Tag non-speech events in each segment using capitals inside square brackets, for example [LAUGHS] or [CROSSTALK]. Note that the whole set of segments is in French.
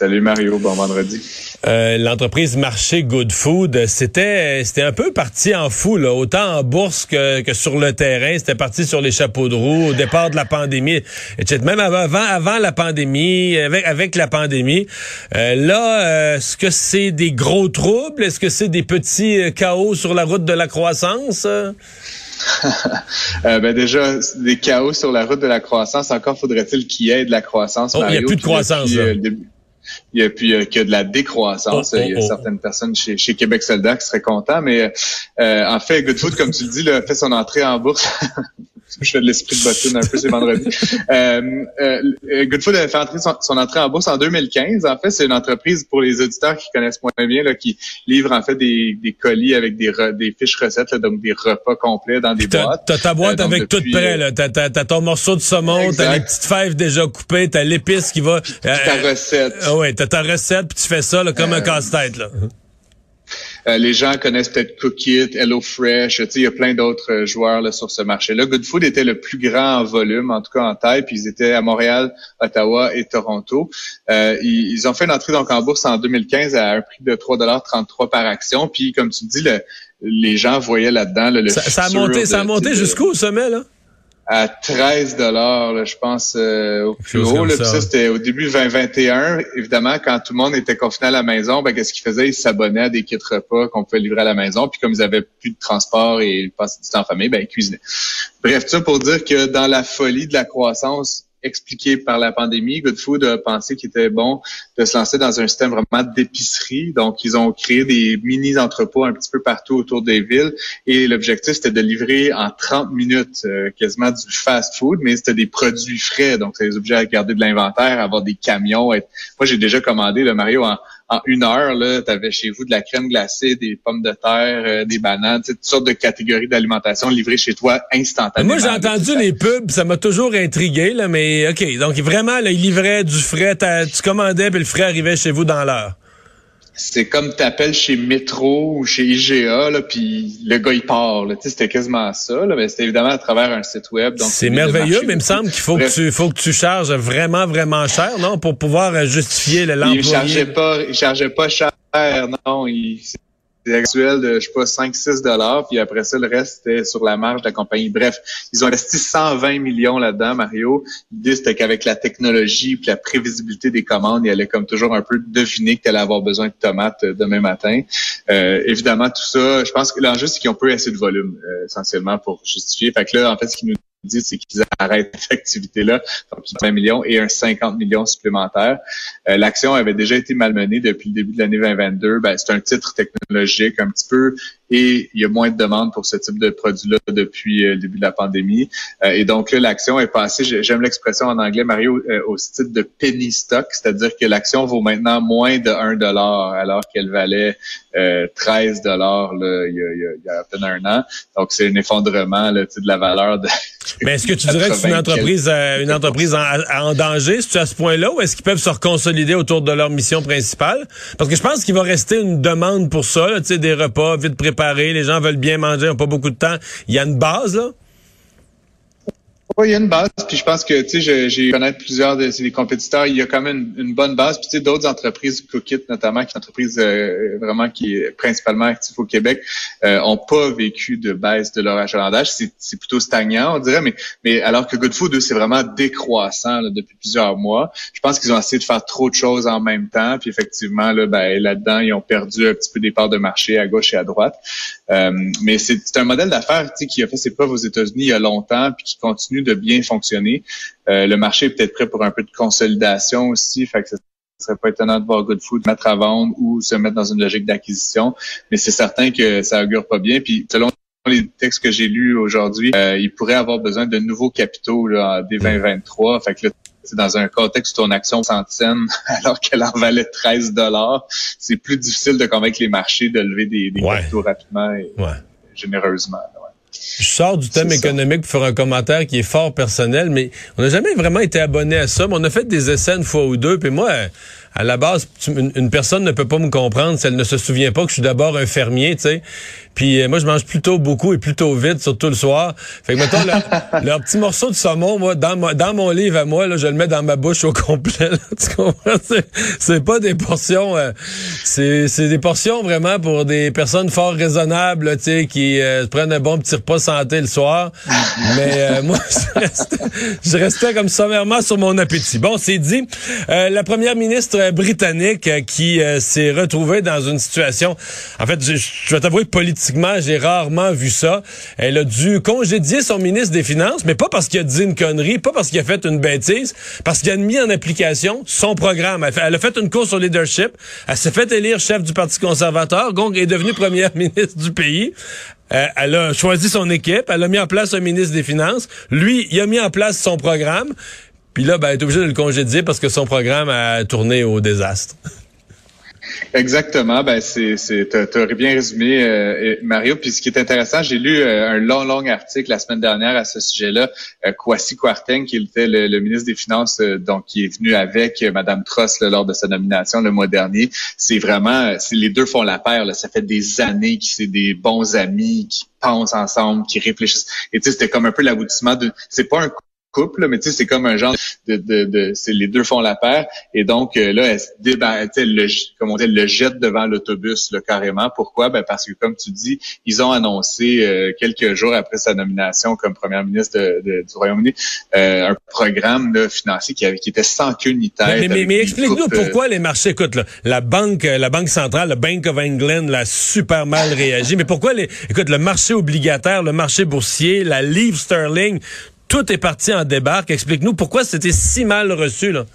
Salut Mario, bon vendredi. Euh, L'entreprise Marché Good Food, c'était c'était un peu parti en fou, là, autant en bourse que, que sur le terrain. C'était parti sur les chapeaux de roue au départ de la pandémie, etc. Même avant, avant la pandémie, avec, avec la pandémie. Euh, là, euh, est-ce que c'est des gros troubles? Est-ce que c'est des petits euh, chaos sur la route de la croissance? [LAUGHS] euh, ben déjà, des chaos sur la route de la croissance. Encore faudrait-il qu'il y ait de la croissance. Oh, il n'y a plus de croissance. Depuis, euh, début, il y a puis euh, que de la décroissance. Oh, oh, il y a oh. certaines personnes chez, chez Québec Soldat qui seraient contents, mais euh, en fait, Good Food, comme tu le dis, là, fait son entrée en bourse. [LAUGHS] [LAUGHS] Je fais de l'esprit de bottine un peu, c'est vendredi. [LAUGHS] Euh, euh, Good Food a fait entrer son, son, entrée en bourse en 2015. En fait, c'est une entreprise pour les auditeurs qui connaissent moins bien, là, qui livre en fait des, des colis avec des, re, des fiches recettes, là, donc des repas complets dans des boîtes. t'as ta boîte Euh, avec tout depuis, prêt, euh, là. T'as, t'as, t'as ton morceau de saumon, t'as les petites fèves déjà coupées, t'as l'épice qui va... euh, ta recette. Ah ouais, t'as ta recette, puis tu fais ça là, comme un Euh, casse-tête. Là. Euh, les gens connaissent peut-être Cookit, HelloFresh, tu sais, il y a plein d'autres euh, joueurs là, sur ce marché-là. Good Food était le plus grand en volume, en tout cas en taille, puis ils étaient à Montréal, Ottawa et Toronto. Euh, ils, ils ont fait une entrée donc en bourse en 2015 à un prix de 3,33 par action. Puis comme tu dis, le- les gens voyaient là-dedans là, le Ça, ça a monté, de- ça a monté jusqu'où au sommet, là? À 13 dollars, je pense, euh, au plus haut. Là, ça. Ça, c'était au début 2021. Évidemment, quand tout le monde était confiné à la maison, ben, qu'est-ce qu'ils faisaient? Ils s'abonnaient à des kits repas qu'on pouvait livrer à la maison. Puis comme ils avaient plus de transport et ils passaient du temps en famille, ben, ils cuisinaient. Bref, tout ça pour dire que dans la folie de la croissance expliquée par la pandémie, Good Food a pensé qu'il était bon de se lancer dans un système vraiment d'épicerie. Donc, ils ont créé des mini-entrepôts un petit peu partout autour des villes. Et l'objectif, c'était de livrer en 30 minutes euh, quasiment du fast-food, mais c'était des produits frais. Donc, ça les obligeait à garder de l'inventaire, avoir des camions. Moi, j'ai déjà commandé, le Mario, en, en une heure, là, avais chez vous de la crème glacée, des pommes de terre, euh, des bananes, toutes sortes de catégories d'alimentation livrées chez toi instantanément. Moi, j'ai entendu les pubs, ça m'a toujours intrigué, là, mais OK. Donc, vraiment, là, ils livraient du frais, tu commandais, puis le frais arrivait chez vous dans l'heure. C'est comme t'appelles chez Metro ou chez IGA, là, puis le gars, il part. Là. C'était quasiment ça, là, mais c'était évidemment à travers un site web. donc C'est le merveilleux, mais il me semble qu'il faut que tu faut que tu charges vraiment, vraiment cher, non? Pour pouvoir euh, justifier le Il l'employé. chargeait pas, il chargeait pas cher, non. Il, actuel de, je sais pas, 5-6 dollars, puis après ça, le reste, c'était sur la marge de la compagnie. Bref, ils ont investi 120 millions là-dedans, Mario. L'idée, c'était qu'avec la technologie puis la prévisibilité des commandes, il allait comme toujours un peu deviner que tu allais avoir besoin de tomates euh, demain matin. Euh, évidemment, tout ça, je pense que l'enjeu, c'est qu'ils ont peu assez de volume, euh, essentiellement, pour justifier. Fait que là, en fait, ce qu'ils nous disent, c'est qu'ils arrêtent cette activité-là, donc 20 millions et un 50 millions supplémentaires. Euh, L'action avait déjà été malmenée depuis le début de l'année 2022. Ben, c'est un titre technologique un petit peu et il y a moins de demandes pour ce type de produit-là depuis euh, le début de la pandémie. Euh, et donc là, l'action est passée, j'ai- j'aime l'expression en anglais, Mario, euh, au style de penny stock, c'est-à-dire que l'action vaut maintenant moins de 1 dollar alors qu'elle valait euh, 13 dollars il, y a- il y a- il y a à peine un an. Donc c'est un effondrement là, tu de la valeur de [LAUGHS] Mais est-ce que tu dirais que c'est une 80 entreprise, une entreprise en, en danger, c'est à ce point-là, ou est-ce qu'ils peuvent se reconsolider autour de leur mission principale? Parce que je pense qu'il va rester une demande pour ça, là, tu des repas vite préparés, les gens veulent bien manger, n'ont pas beaucoup de temps. Il y a une base, là? Oui, il y a une base, puis je pense que, tu sais, j'ai connaître plusieurs de ces compétiteurs, il y a quand même une, bonne base, puis tu sais, d'autres entreprises, Cookit notamment, qui est une entreprise euh, vraiment qui est principalement active au Québec, euh, ont pas vécu de baisse de leur achalandage, c'est plutôt stagnant, on dirait, mais, mais alors que Good Food, c'est vraiment décroissant depuis plusieurs mois. Je pense qu'ils ont essayé de faire trop de choses en même temps, puis effectivement, là, ben, là-dedans, ils ont perdu un petit peu des parts de marché à gauche et à droite. Euh, mais c'est un modèle d'affaires tu sais, qui a fait ses preuves aux États-Unis il y a longtemps puis qui continue de bien fonctionner. Euh, le marché est peut-être prêt pour un peu de consolidation aussi, fait que ce serait pas étonnant de voir Good Food mettre à vendre ou se mettre dans une logique d'acquisition. Mais c'est certain que ça augure pas bien. Puis selon les textes que j'ai lus aujourd'hui, euh, il pourrait avoir besoin de nouveaux capitaux là, dès 2023. Fait que là, c'est dans un contexte où ton action centième, [LAUGHS] alors qu'elle en valait 13 dollars, c'est plus difficile de convaincre les marchés de lever des, des Ouais. capitaux rapidement et Ouais. généreusement. ouais. Je sors du thème économique pour faire un commentaire qui est fort personnel, mais on n'a jamais vraiment été abonné à ça. Mais on a fait des essais une fois ou deux, puis moi, à la base, une, personne ne peut pas me comprendre si elle ne se souvient pas que je suis d'abord un fermier, tu sais. Puis euh, moi, je mange plutôt beaucoup et plutôt vite, surtout le soir. Fait que mettons, leur, [LAUGHS] petit morceau de saumon, moi, dans, dans mon livre à moi, là, je le mets dans ma bouche au complet. [LAUGHS] tu comprends? C'est pas des portions... Euh, c'est des portions vraiment pour des personnes fort raisonnables, tu sais, qui euh, prennent un bon petit repas santé le soir. [LAUGHS] Mais moi, je restais, je restais, comme sommairement sur mon appétit. Bon, c'est dit. la première ministre britannique qui s'est retrouvée dans une situation... En fait, je, vais t'avouer politique j'ai rarement vu ça. Elle a dû congédier son ministre des Finances, mais pas parce qu'il a dit une connerie, pas parce qu'il a fait une bêtise, parce qu'il a mis en application son programme. Elle, a fait une course au leadership. Elle s'est fait élire chef du Parti conservateur. Gong est devenue première [LAUGHS] ministre du pays. Euh, elle a choisi son équipe. Elle a mis en place un ministre des Finances. Lui, il a mis en place son programme. Puis là, ben, elle est obligée de le congédier parce que son programme a tourné au désastre. Exactement. Ben c'est t'as bien résumé euh, Mario. Puis ce qui est intéressant, j'ai lu euh, un long long article la semaine dernière à ce sujet-là. Euh, Kwasi Kwarteng, qui était le, ministre des Finances, euh, donc qui est venu avec Madame Truss lors de sa nomination le mois dernier. C'est vraiment, les deux font la paire. Là. Ça fait des années que c'est des bons amis qui pensent ensemble, qui réfléchissent. Et tu sais, c'était comme un peu l'aboutissement de. C'est pas un couple, mais tu sais, c'est comme un genre de, de, de c'est les deux font la paire. Et donc euh, là, elle se le, comme on dit, le jette devant l'autobus là, carrément. Pourquoi? Ben parce que comme tu dis, ils ont annoncé euh, quelques jours après sa nomination comme première ministre du Royaume-Uni euh, un programme là, financier qui, avait, qui était sans queue ni tête. Mais, mais, explique-nous pourquoi les marchés, écoute, là, la banque, la banque centrale, la Bank of England, l'a super mal réagi. mais pourquoi les, écoute, le marché obligataire, le marché boursier, la livre sterling, tout est parti en débarque. Explique-nous pourquoi c'était si mal reçu, là.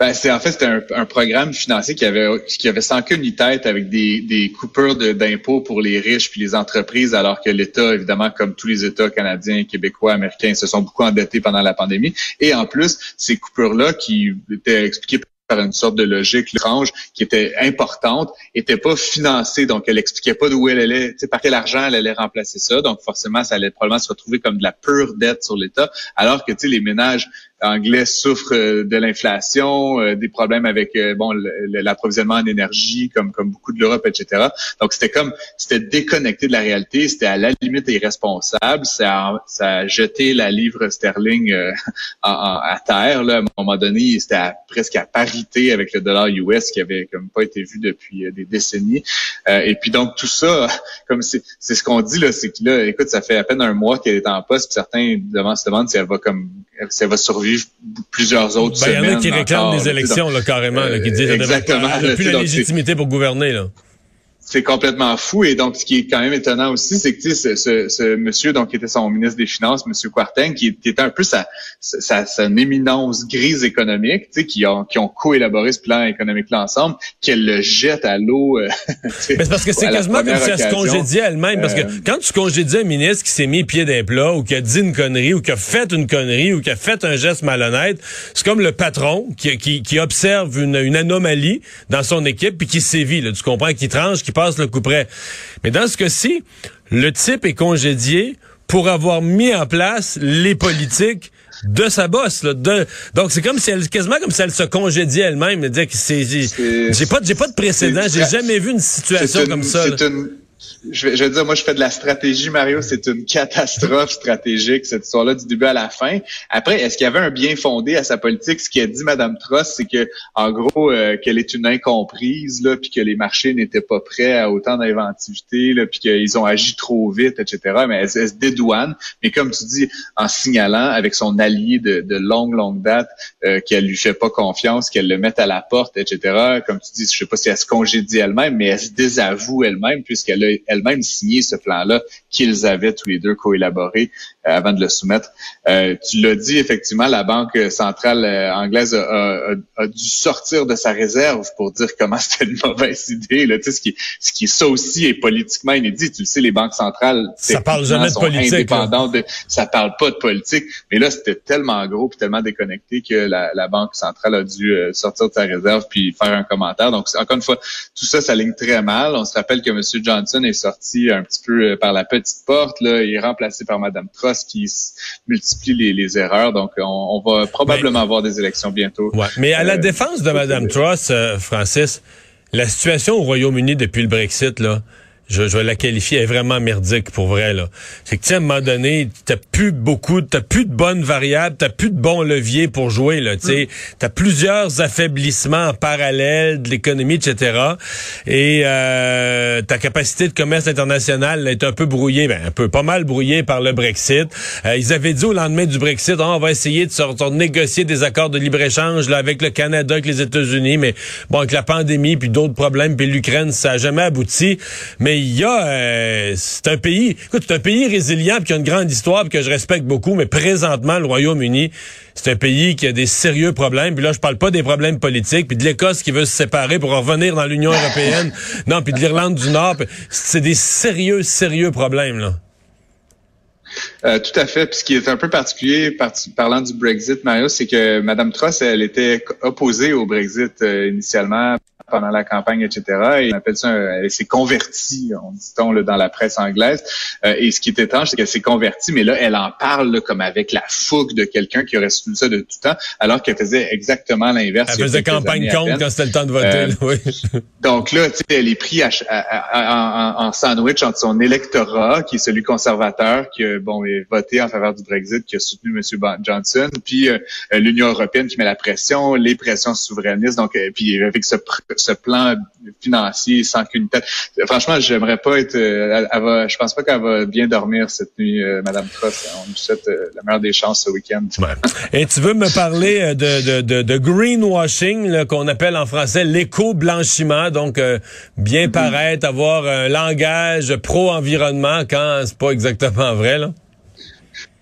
Ben, c'est en fait c'était un, programme financier qui avait qui avait sans queue ni tête avec des, des coupures d'impôts pour les riches puis les entreprises alors que l'État évidemment comme tous les États canadiens, québécois, américains se sont beaucoup endettés pendant la pandémie et en plus ces coupures là qui étaient expliquées par une sorte de logique étrange qui était importante, était pas financée. Donc, elle expliquait pas d'où elle allait, par quel argent elle allait remplacer ça. Donc, forcément, ça allait probablement se retrouver comme de la pure dette sur l'État, alors que, tu sais, les ménages anglais souffrent euh, de l'inflation, euh, des problèmes avec euh, bon l'approvisionnement en énergie, comme comme beaucoup de l'Europe, etc. Donc c'était comme c'était déconnecté de la réalité, c'était à la limite irresponsable, ça a, ça a jeté la livre sterling [LAUGHS] à terre. Là. À un moment donné, c'était presque à parité avec le dollar US qui avait comme pas été vu depuis des décennies. et puis donc tout ça, [LAUGHS] comme c'est c'est ce qu'on dit là, c'est que là, écoute, ça fait à peine un mois qu'elle est en poste, puis certains devant se demandent si elle va comme elle va survivre plusieurs autres ben, Il y en a qui réclament des élections, là, carrément, qui disent exactement, plus la légitimité pour gouverner. Là c'est complètement fou. Et donc, ce qui est quand même étonnant aussi, c'est que ce, ce, ce, monsieur, donc, qui était son ministre des Finances, monsieur Quartin, qui, était un peu sa, sa, sa éminence grise économique, tu sais, qui ont, qui ont co-élaboré ce plan économique-là ensemble, qu'elle le jette à l'eau. Euh, [LAUGHS] c'est parce que c'est quasiment comme si elle se congédiait elle-même. Parce que euh, quand tu congédies un ministre qui s'est mis pied d'un plat, ou qui a dit une connerie, ou qui a fait une connerie, ou qui a fait un geste malhonnête, c'est comme le patron qui, qui, qui observe une, une anomalie dans son équipe, puis qui sévit, là, tu comprends, qui tranche, qui passe le coup près. Mais dans ce cas-ci, le type est congédié pour avoir mis en place les politiques de sa bosse. Là, de, donc c'est comme si elle, quasiment comme si elle se congédiait elle-même, dire que c'est, j'ai pas, j'ai pas de précédent, j'ai jamais vu une situation comme ça je vais, je vais dire, moi, je fais de la stratégie, Mario. C'est une catastrophe stratégique, cette histoire-là, du début à la fin. Après, est-ce qu'il y avait un bien fondé à sa politique? Ce qu'a dit Mme Truss, c'est que, en gros, euh, qu'elle est une incomprise, là, puis que les marchés n'étaient pas prêts à autant d'inventivité, là, puis qu'ils ont agi trop vite, etc. Mais elle, se dédouane. Mais comme tu dis, en signalant avec son allié de, de longue, longue date euh, qu'elle lui fait pas confiance, qu'elle le mette à la porte, etc. Comme tu dis, je sais pas si elle se congédie elle-même, mais elle se désavoue elle-même puisqu'elle a elle-même signé ce plan-là qu'ils avaient tous les deux coélaboré euh, avant de le soumettre. Euh, tu l'as dit, effectivement, la Banque centrale euh, anglaise a, dû sortir de sa réserve pour dire comment [LAUGHS] c'était une mauvaise idée. Là. Tu sais, ce, qui, ce qui, ça aussi, est politiquement inédit. Tu le sais, les banques centrales ça parle jamais de politique, indépendantes. De, ça parle pas de politique. Mais là, c'était tellement gros puis tellement déconnecté que la, la Banque centrale a dû sortir de sa réserve puis faire un commentaire. Donc, encore une fois, tout ça, ça ligne très mal. On se rappelle que M. Johnson Johnson est sorti un petit peu par la petite porte. Là, il est remplacé par Mme Truss qui multiplie les, erreurs. Donc, on, va probablement avoir des élections bientôt. Ouais, mais à la défense de Mme Truss, Francis, la situation au Royaume-Uni depuis le Brexit, là, je, vais la qualifier, est vraiment merdique pour vrai. là. C'est que, tu à un moment donné, t'as plus beaucoup, t'as plus de bonnes variables, t'as plus de bons leviers pour jouer. Là, tu mm. T'as plusieurs affaiblissements en parallèle de l'économie, etc. Et euh, ta capacité de commerce international est un peu brouillée, ben, un peu, pas mal brouillée par le Brexit. Euh, ils avaient dit au lendemain du Brexit, oh, on va essayer de, sortir, négocier des accords de libre-échange là avec le Canada, avec les États-Unis, mais bon, avec la pandémie, puis d'autres problèmes, puis l'Ukraine, ça a jamais abouti. Mais il y a, euh, c'est un pays, écoute, c'est un pays résilient puis qui a une grande histoire puis que je respecte beaucoup, mais présentement, le Royaume-Uni, c'est un pays qui a des sérieux problèmes. Puis là, je parle pas des problèmes politiques, puis de l'Écosse qui veut se séparer pour revenir dans l'Union [LAUGHS] européenne. non, puis de l'Irlande du Nord. C'est des sérieux, sérieux problèmes, là. Euh, tout à fait. Puis ce qui est un peu particulier, parlant du Brexit, Mario, c'est que Mme Truss, elle était opposée au Brexit euh, initialement pendant la campagne, etc. Et on appelle ça, elle s'est convertie, on dit-on dans la presse anglaise. Euh, et ce qui est étrange, c'est qu'elle s'est convertie, mais là, elle en parle comme avec la fougue de quelqu'un qui aurait su ça de tout temps, alors qu'elle faisait exactement l'inverse. Elle faisait campagne contre quand c'était le temps de voter. Euh, oui. [LAUGHS] donc là, tu sais, elle est prise en, sandwich entre son électorat, qui est celui conservateur, qui a bon, est voté en faveur du Brexit, qui a soutenu M. Johnson, puis euh, l'Union européenne qui met la pression, les pressions souverainistes, donc puis avec ce ce plan financier sans qu'une tête. Franchement, j'aimerais pas être. Euh, elle, va, je pense pas qu'elle va bien dormir cette nuit, euh, Madame Truss. On lui souhaite euh, la meilleure des chances ce week-end. Et tu veux me parler de, de, de, greenwashing, qu'on appelle en français l'éco-blanchiment, donc bien mm-hmm. paraître, avoir un langage pro-environnement quand c'est pas exactement vrai, là?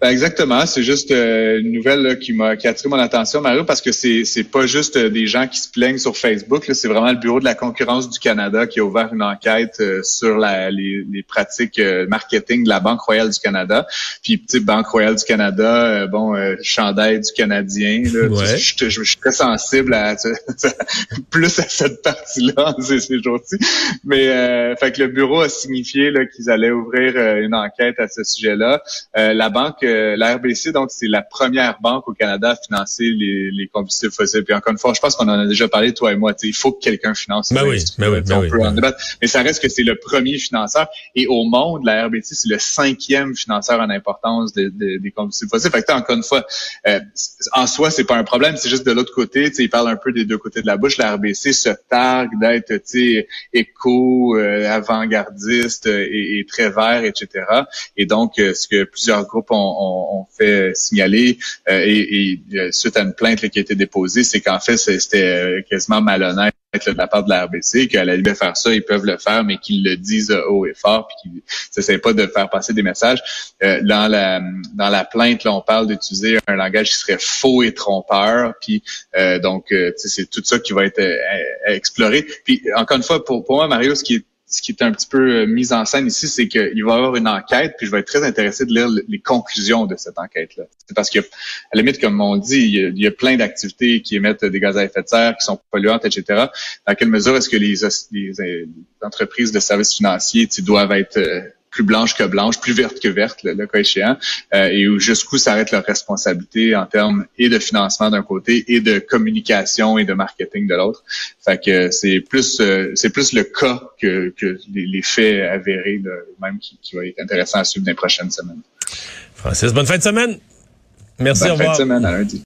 Ben exactement, c'est juste euh, une nouvelle qui m'a qui a attiré mon attention, Mario, parce que c'est c'est pas juste euh, des gens qui se plaignent sur Facebook. C'est vraiment le bureau de la concurrence du Canada qui a ouvert une enquête euh, sur la, les, les, pratiques marketing de la Banque royale du Canada. Puis petite Banque royale du Canada, bon, chandail du Canadien. Là, je, je, suis très sensible à [LAUGHS] plus à cette partie-là [LAUGHS] ces, ces jours-ci. Mais fait que le bureau a signifié qu'ils allaient ouvrir une enquête à ce sujet-là. la banque la RBC, donc, c'est la première banque au Canada à financer les, les combustibles fossiles. Puis encore une fois, je pense qu'on en a déjà parlé, toi et moi. Il faut que quelqu'un finance. Ben oui, ben oui, ben on en débattre. Mais ça reste que c'est le premier financeur. Et au monde, la RBC, c'est le cinquième financeur en importance des combustibles fossiles. Fait que, encore une fois, euh, en soi, c'est pas un problème. C'est juste de l'autre côté. Il parle un peu des deux côtés de la bouche. La RBC se targue d'être éco, euh, avant-gardiste et, et, très vert, etc. Et donc, euh, ce que plusieurs groupes ont, on, fait signaler euh, et, et, suite à une plainte qui a été déposée, c'est qu'en fait, c'était euh, quasiment malhonnête de la part de la RBC, qu'à la limite faire ça, ils peuvent le faire, mais qu'ils le disent haut et fort, puis qu'ils n'essaient pas de faire passer des messages. Euh, dans la dans la plainte, là, on parle d'utiliser un langage qui serait faux et trompeur, puis donc c'est tout ça qui va être exploré. Puis encore une fois, pour, pour moi, Mario, ce qui est ce qui est un petit peu euh, mis en scène ici, c'est qu'il va y avoir une enquête, puis je vais être très intéressé de lire les conclusions de cette enquête-là. C'est parce que, à la limite, comme on dit, il y a, plein d'activités qui émettent des gaz à effet de serre, qui sont polluantes, etc. Dans quelle mesure est-ce que les, les, entreprises de services financiers doivent être euh, plus blanche que blanche, plus verte que verte, le, cas échéant, euh, et jusqu'où s'arrête leur responsabilité en termes et de financement d'un côté et de communication et de marketing de l'autre. Fait que c'est plus euh, c'est plus le cas que, que les, faits avérés même qui, qui va être intéressant à suivre dans les prochaines semaines. Francis, bonne fin de semaine. Merci, bonne au revoir. Fin de semaine, à lundi.